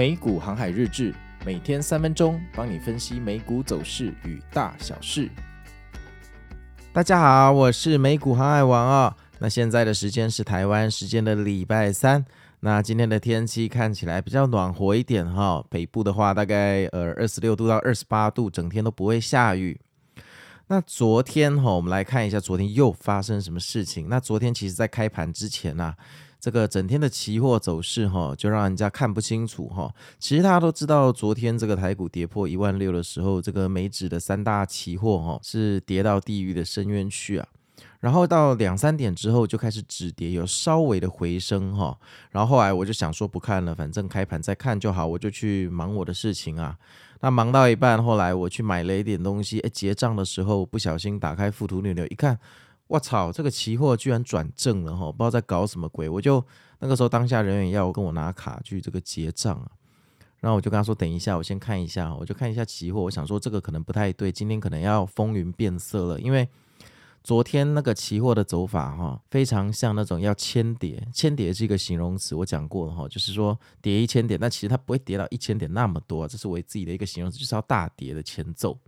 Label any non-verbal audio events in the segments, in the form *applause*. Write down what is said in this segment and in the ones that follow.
美股航海日志，每天三分钟，帮你分析美股走势与大小事。大家好，我是美股航海王啊、哦。那现在的时间是台湾时间的礼拜三。那今天的天气看起来比较暖和一点哈、北部的话，大概呃二十六度到二十八度，整天都不会下雨。那昨天哈、我们来看一下昨天又发生什么事情。那昨天其实在开盘之前呢、啊。这个整天的期货走势哈，就让人家看不清楚哈。其实大家都知道，昨天这个台股跌破一万六的时候，这个美指的三大期货哈是跌到地狱的深渊去啊。然后到两三点之后就开始止跌，有稍微的回升哈。然后后来我就想说不看了，反正开盘再看就好，我就去忙我的事情啊。那忙到一半，后来我去买了一点东西，哎，结账的时候不小心打开附图牛牛一看。我操！这个期货居然转正了哈，不知道在搞什么鬼。我就那个时候当下人员要跟我拿卡去这个结账啊，然后我就跟他说等一下，我先看一下，我就看一下期货。我想说这个可能不太对，今天可能要风云变色了，因为昨天那个期货的走法哈，非常像那种要千跌，千跌是一个形容词，我讲过哈，就是说跌一千点，但其实它不会跌到一千点那么多，这是我自己的一个形容词，就是要大跌的前奏。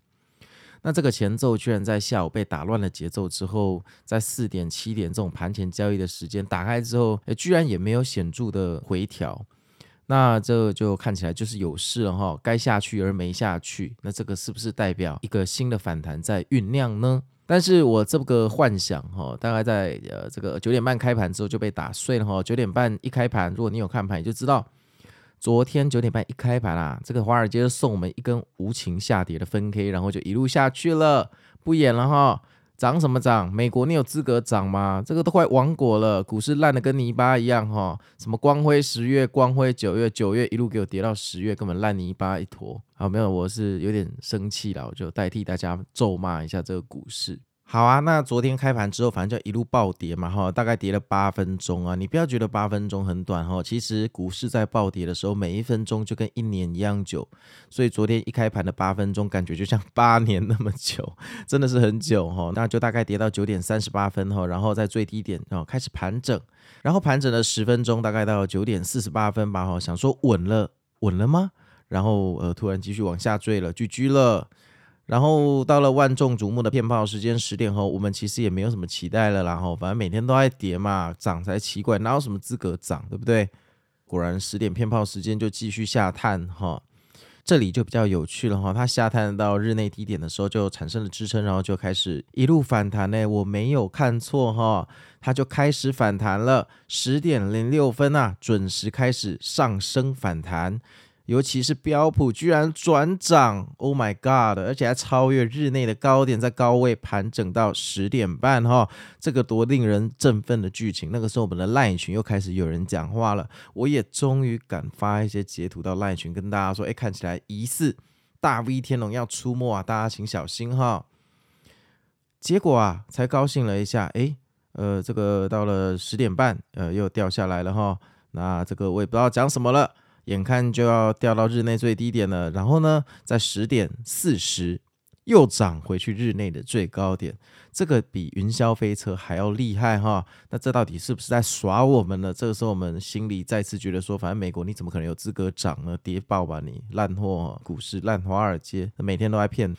那这个前奏居然在下午被打乱了节奏之后，在四点七点这种盘前交易的时间打开之后，诶，居然也没有显著的回调，那这就看起来就是有事了哈，该下去而没下去，那这个是不是代表一个新的反弹在酝酿呢？但是我这个幻想哈，大概在呃这个九点半开盘之后就被打碎了哈，九点半一开盘，如果你有看盘，你就知道。昨天九点半一开盘啊，这个华尔街送我们一根无情下跌的分 K，然后就一路下去了，不演了哈，涨什么涨？美国你有资格涨吗？这个都快亡国了，股市烂的跟泥巴一样哈，什么光辉十月、光辉九月，九月一路给我跌到十月，根本烂泥巴一坨。好，没有，我是有点生气了，我就代替大家咒骂一下这个股市。好啊，那昨天开盘之后，反正就一路暴跌嘛，哈，大概跌了八分钟啊。你不要觉得八分钟很短哈，其实股市在暴跌的时候，每一分钟就跟一年一样久。所以昨天一开盘的八分钟，感觉就像八年那么久，*laughs* 真的是很久哈。那就大概跌到九点三十八分哈，然后在最低点哦开始盘整，然后盘整了十分钟，大概到九点四十八分吧哈，想说稳了，稳了吗？然后呃，突然继续往下坠了，GG 了。然后到了万众瞩目的骗炮时间十点后，我们其实也没有什么期待了，然后反正每天都在跌嘛，涨才奇怪，哪有什么资格涨，对不对？果然十点骗炮时间就继续下探哈，这里就比较有趣了哈，它下探到日内低点的时候就产生了支撑，然后就开始一路反弹呢，我没有看错哈，它就开始反弹了，十点零六分啊，准时开始上升反弹。尤其是标普居然转涨，Oh my God！而且还超越日内的高点，在高位盘整到十点半哈，这个多令人振奋的剧情。那个时候我们的 LINE 群又开始有人讲话了，我也终于敢发一些截图到 LINE 群跟大家说，哎，看起来疑似大 V 天龙要出没啊，大家请小心哈。结果啊，才高兴了一下，哎，呃，这个到了十点半，呃，又掉下来了哈。那这个我也不知道讲什么了。眼看就要掉到日内最低点了，然后呢，在十点四十又涨回去日内的最高点，这个比云霄飞车还要厉害哈！那这到底是不是在耍我们呢？这个时候我们心里再次觉得说，反正美国你怎么可能有资格涨呢？跌爆吧你烂货股市烂华尔街，每天都在骗，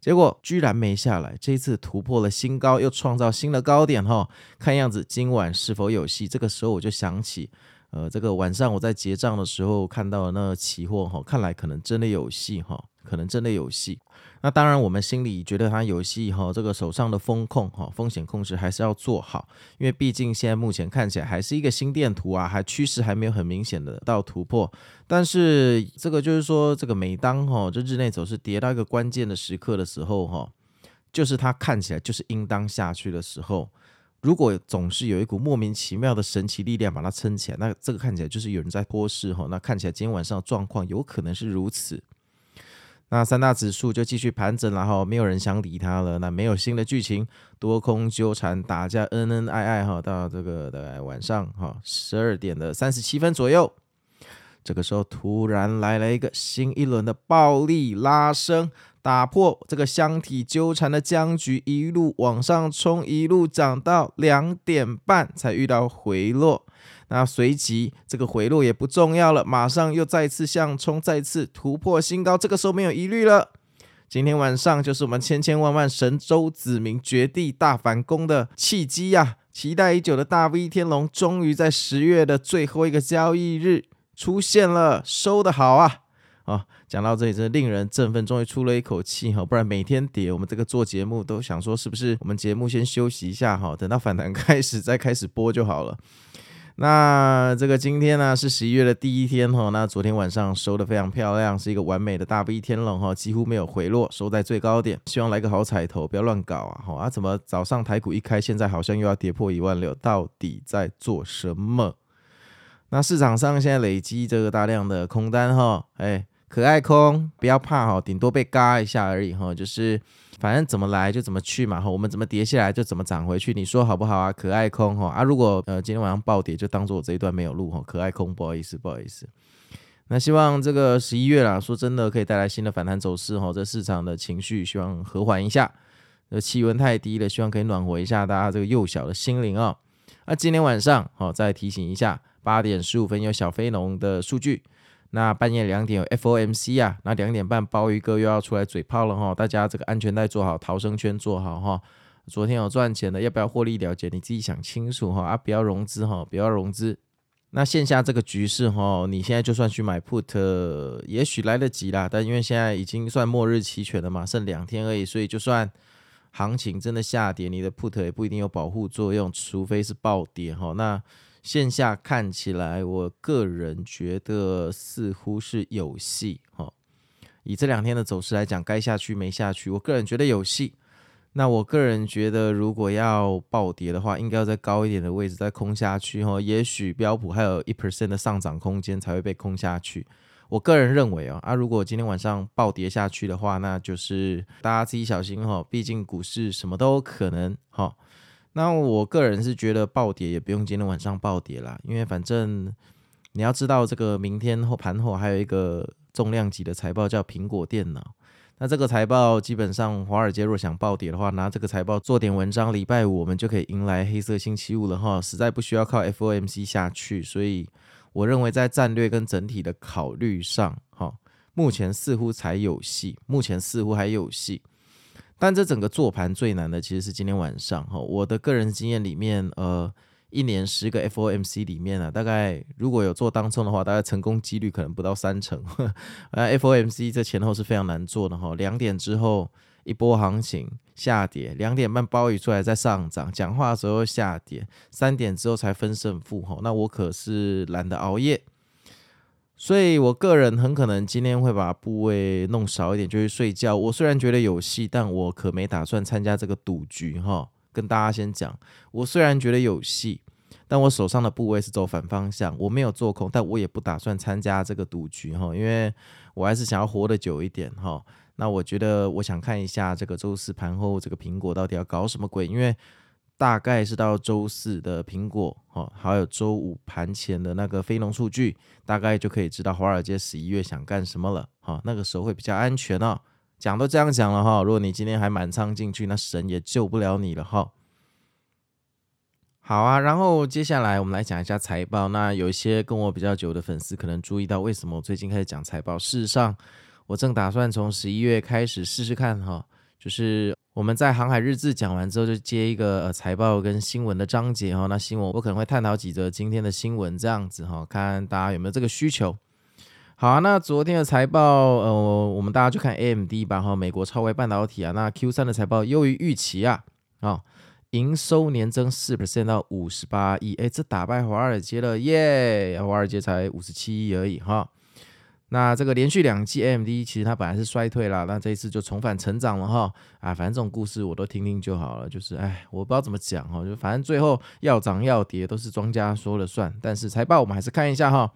结果居然没下来，这一次突破了新高，又创造新的高点哈！看样子今晚是否有戏？这个时候我就想起。呃，这个晚上我在结账的时候看到那个期货哈，看来可能真的有戏哈，可能真的有戏。那当然，我们心里觉得它有戏哈，这个手上的风控哈，风险控制还是要做好，因为毕竟现在目前看起来还是一个心电图啊，还趋势还没有很明显的到突破。但是这个就是说，这个每当哈这日内走势跌到一个关键的时刻的时候哈，就是它看起来就是应当下去的时候。如果总是有一股莫名其妙的神奇力量把它撑起来，那这个看起来就是有人在托市哈。那看起来今天晚上的状况有可能是如此。那三大指数就继续盘整，然后没有人想理它了。那没有新的剧情，多空纠缠打架，恩恩爱爱哈。到这个大概晚上哈十二点的三十七分左右，这个时候突然来了一个新一轮的暴力拉升，打破这个箱体纠缠的僵局，一路往上冲，一路涨到两点半才遇到回落。那随即这个回落也不重要了，马上又再次向冲，再次突破新高。这个时候没有疑虑了。今天晚上就是我们千千万万神州子民绝地大反攻的契机呀！期待已久的大 V 天龙终于在十月的最后一个交易日出现了，收得好啊！啊，讲到这里真的令人振奋，终于出了一口气哈！不然每天跌，我们这个做节目都想说是不是我们节目先休息一下哈，等到反弹 *laughs* 开始再开始播就好了。那这个今天呢是十一月的第一天哈，那昨天晚上收的非常漂亮，是一个完美的大 V 天龙哈，几乎没有回落，收在最高点。希望来个好彩头，不要乱搞啊！哈啊，怎么早上台股一开，现在好像又要跌破一万六，到底在做什么？那市场上现在累积这个大量的空单哈，哎，可爱空，不要怕哈，顶多被嘎一下而已哈，就是。反正怎么来就怎么去嘛，哈，我们怎么跌下来就怎么涨回去，你说好不好啊？可爱空哈啊，如果呃今天晚上暴跌，就当做我这一段没有录哈，可爱空，不好意思，不好意思。那希望这个十一月啦，说真的可以带来新的反弹走势哈，这市场的情绪希望和缓一下，呃气温太低了，希望可以暖和一下大家这个幼小的心灵啊。那今天晚上好，再提醒一下，八点十五分有小非农的数据。那半夜两点有 FOMC 啊，那两点半鲍鱼哥又要出来嘴炮了哈，大家这个安全带做好，逃生圈做好哈。昨天有赚钱的，要不要获利了结？你自己想清楚哈啊，不要融资哈，不要融资。那线下这个局势哈，你现在就算去买 put，也许来得及啦，但因为现在已经算末日期权了嘛，剩两天而已，所以就算行情真的下跌，你的 put 也不一定有保护作用，除非是暴跌哈。那线下看起来，我个人觉得似乎是有戏哈。以这两天的走势来讲，该下去没下去，我个人觉得有戏。那我个人觉得，如果要暴跌的话，应该要在高一点的位置再空下去哈。也许标普还有一 percent 的上涨空间才会被空下去。我个人认为啊，啊，如果今天晚上暴跌下去的话，那就是大家自己小心哈。毕竟股市什么都有可能哈。那我个人是觉得暴跌也不用今天晚上暴跌啦，因为反正你要知道这个明天后盘后还有一个重量级的财报叫苹果电脑，那这个财报基本上华尔街若想暴跌的话，拿这个财报做点文章，礼拜五我们就可以迎来黑色星期五了哈，实在不需要靠 FOMC 下去，所以我认为在战略跟整体的考虑上，哈，目前似乎才有戏，目前似乎还有戏。但这整个做盘最难的其实是今天晚上哈，我的个人经验里面，呃，一年十个 FOMC 里面啊，大概如果有做当中的话，大概成功几率可能不到三成。*laughs* 呃，FOMC 这前后是非常难做的哈，两点之后一波行情下跌，两点半鲍鱼出来再上涨，讲话的时候下跌，三点之后才分胜负哈，那我可是懒得熬夜。所以，我个人很可能今天会把部位弄少一点，就去睡觉。我虽然觉得有戏，但我可没打算参加这个赌局哈。跟大家先讲，我虽然觉得有戏，但我手上的部位是走反方向，我没有做空，但我也不打算参加这个赌局哈，因为我还是想要活得久一点哈。那我觉得，我想看一下这个周四盘后这个苹果到底要搞什么鬼，因为。大概是到周四的苹果，哈，还有周五盘前的那个非农数据，大概就可以知道华尔街十一月想干什么了，哈，那个时候会比较安全哦。讲都这样讲了哈，如果你今天还满仓进去，那神也救不了你了哈。好啊，然后接下来我们来讲一下财报。那有一些跟我比较久的粉丝可能注意到，为什么我最近开始讲财报？事实上，我正打算从十一月开始试试看哈，就是。我们在航海日志讲完之后，就接一个呃财报跟新闻的章节哈。那新闻我可能会探讨几则今天的新闻，这样子哈，看大家有没有这个需求。好，那昨天的财报，呃，我们大家就看 AMD 吧哈。美国超微半导体啊，那 Q 三的财报优于预期啊，啊，营收年增四 percent 到五十八亿，哎，这打败华尔街了耶！华尔街才五十七亿而已哈。那这个连续两季 AMD 其实它本来是衰退啦，那这一次就重返成长了哈。啊，反正这种故事我都听听就好了，就是哎，我不知道怎么讲哈，就反正最后要涨要跌都是庄家说了算，但是财报我们还是看一下哈，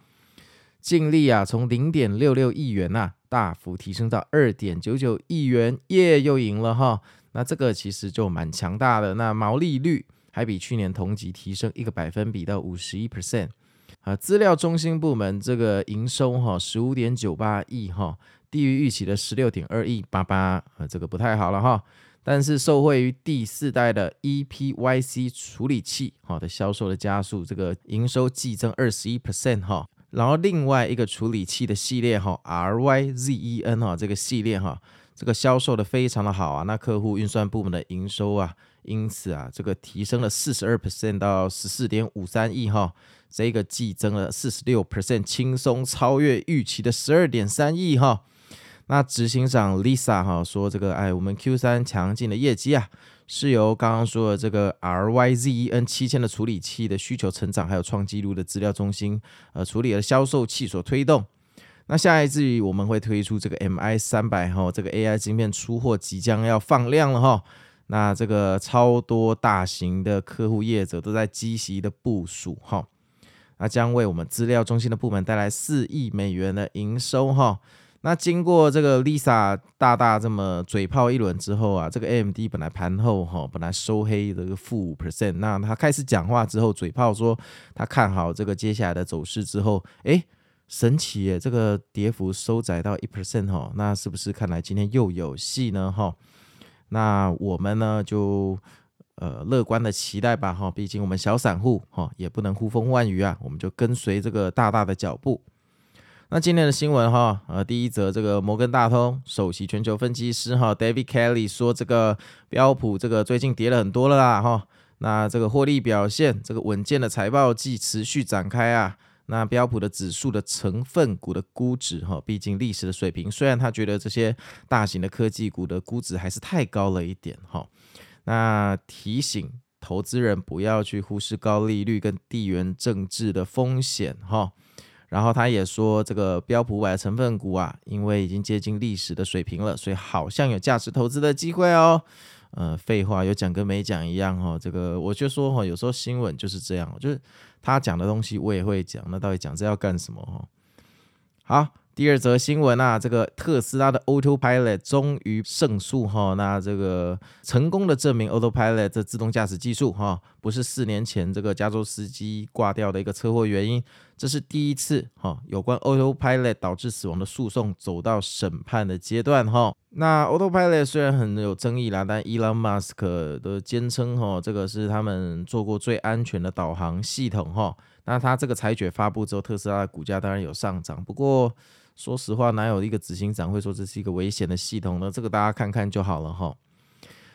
净利啊从零点六六亿元呐、大幅提升到二点九九亿元，耶又赢了哈，那这个其实就蛮强大的，那毛利率还比去年同期提升一个百分比到五十一 percent。啊，资料中心部门这个营收哈十五点九八亿哈，低于预期的十六点二亿八八，啊，这个不太好了哈。但是受惠于第四代的 ePYC 处理器哈的销售的加速，这个营收季增二十一 percent 哈。然后另外一个处理器的系列哈，RYZEN 哈这个系列哈，这个销售的非常的好啊。那客户运算部门的营收啊，因此啊，这个提升了四十二 percent 到十四点五三亿哈。这个季增了四十六 percent，轻松超越预期的十二点三亿哈。那执行长 Lisa 哈说这个，哎，我们 Q 三强劲的业绩啊，是由刚刚说的这个 RYZEN 七千的处理器的需求成长，还有创纪录的资料中心呃处理的销售器所推动。那下一季我们会推出这个 MI 三百哈，这个 AI 芯片出货即将要放量了哈。那这个超多大型的客户业者都在积极的部署哈。那将为我们资料中心的部门带来四亿美元的营收哈。那经过这个 Lisa 大大这么嘴炮一轮之后啊，这个 AMD 本来盘后哈本来收黑的个负五 percent，那他开始讲话之后嘴炮说他看好这个接下来的走势之后，诶，神奇耶，这个跌幅收窄到一 percent 哈，那是不是看来今天又有戏呢哈？那我们呢就。呃，乐观的期待吧，哈，毕竟我们小散户，哈，也不能呼风唤雨啊，我们就跟随这个大大的脚步。那今天的新闻，哈，呃，第一则，这个摩根大通首席全球分析师，哈，David Kelly 说，这个标普这个最近跌了很多了啦，哈，那这个获利表现，这个稳健的财报季持续展开啊，那标普的指数的成分股的估值，哈，毕竟历史的水平，虽然他觉得这些大型的科技股的估值还是太高了一点，哈。那提醒投资人不要去忽视高利率跟地缘政治的风险哈，然后他也说这个标普五百成分股啊，因为已经接近历史的水平了，所以好像有价值投资的机会哦。呃，废话有讲跟没讲一样哈，这个我就说哈，有时候新闻就是这样，就是他讲的东西我也会讲，那到底讲这要干什么哈？好。第二则新闻啊，这个特斯拉的 Autopilot 终于胜诉哈，那这个成功的证明 Autopilot 这自动驾驶技术哈，不是四年前这个加州司机挂掉的一个车祸原因，这是第一次哈，有关 Autopilot 导致死亡的诉讼走到审判的阶段哈。那 Autopilot 虽然很有争议啦，但 Elon Musk 的坚称哈，这个是他们做过最安全的导航系统哈。那他这个裁决发布之后，特斯拉的股价当然有上涨，不过。说实话，哪有一个执行长会说这是一个危险的系统呢？这个大家看看就好了哈。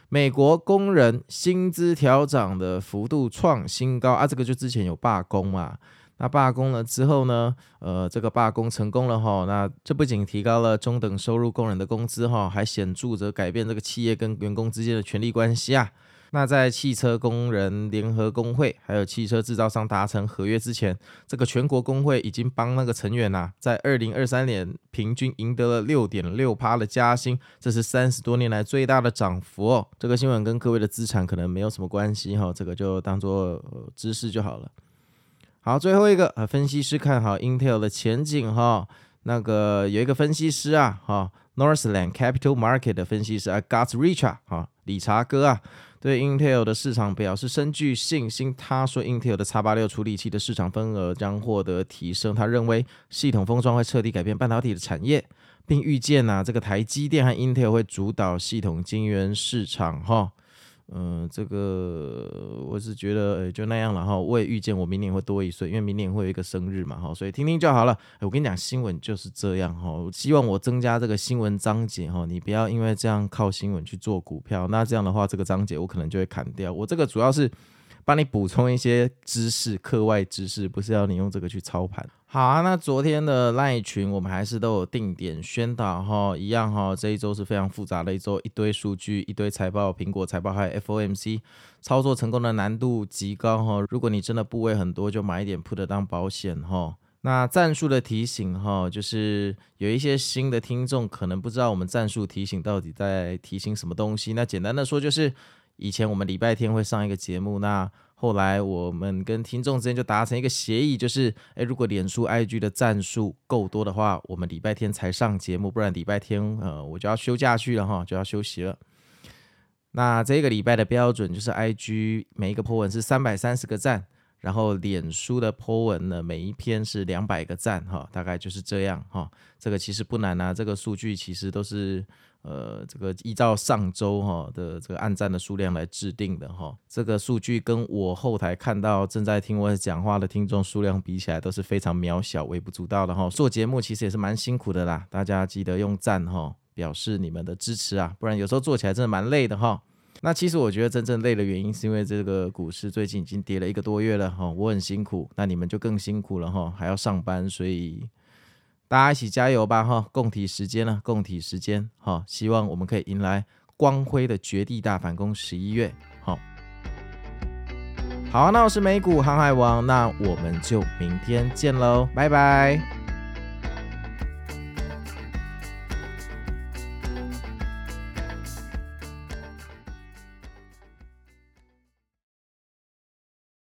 美国工人薪资调涨的幅度创新高啊，这个就之前有罢工嘛。那罢工了之后呢，呃，这个罢工成功了哈。那这不仅提高了中等收入工人的工资哈，还显著着改变这个企业跟员工之间的权力关系啊。那在汽车工人联合工会还有汽车制造商达成合约之前，这个全国工会已经帮那个成员呐、啊，在二零二三年平均赢得了六点六趴的加薪，这是三十多年来最大的涨幅哦。这个新闻跟各位的资产可能没有什么关系哈，这个就当做知识就好了。好，最后一个啊，分析师看好 Intel 的前景哈。那个有一个分析师啊，哈，Northland Capital Market 的分析师啊，Gus Richard 哈，理查哥啊。对 Intel 的市场表示深具信心。他说，Intel 的 X 八六处理器的市场份额将获得提升。他认为系统封装会彻底改变半导体的产业，并预见呐，这个台积电和 Intel 会主导系统晶圆市场。哈。嗯、这个我是觉得，就那样了哈。我也预见我明年会多一岁，因为明年会有一个生日嘛哈。所以听听就好了。我跟你讲，新闻就是这样哈。希望我增加这个新闻章节哈，你不要因为这样靠新闻去做股票。那这样的话，这个章节我可能就会砍掉。我这个主要是。帮你补充一些知识，课外知识，不是要你用这个去操盘。好啊，那昨天的赖群我们还是都有定点宣导哈，一样哈，这一周是非常复杂的一周，一堆数据，一堆财报，苹果财报还有 FOMC，操作成功的难度极高哈。如果你真的部位很多，就买一点 put 当保险哈。那战术的提醒哈，就是有一些新的听众可能不知道我们战术提醒到底在提醒什么东西。那简单的说就是。以前我们礼拜天会上一个节目，那后来我们跟听众之间就达成一个协议，就是，诶，如果脸书 IG 的赞数够多的话，我们礼拜天才上节目，不然礼拜天呃我就要休假去了哈，就要休息了。那这个礼拜的标准就是 IG 每一个破文是三百三十个赞。然后脸书的 po 文呢，每一篇是两百个赞哈，大概就是这样哈。这个其实不难啊，这个数据其实都是呃这个依照上周哈的这个按赞的数量来制定的哈。这个数据跟我后台看到正在听我讲话的听众数量比起来都是非常渺小、微不足道的哈。做节目其实也是蛮辛苦的啦，大家记得用赞哈表示你们的支持啊，不然有时候做起来真的蛮累的哈。那其实我觉得真正累的原因是因为这个股市最近已经跌了一个多月了哈，我很辛苦，那你们就更辛苦了哈，还要上班，所以大家一起加油吧哈，共体时间了，共体时间哈，希望我们可以迎来光辉的绝地大反攻十一月好。好，那我是美股航海王，那我们就明天见喽，拜拜。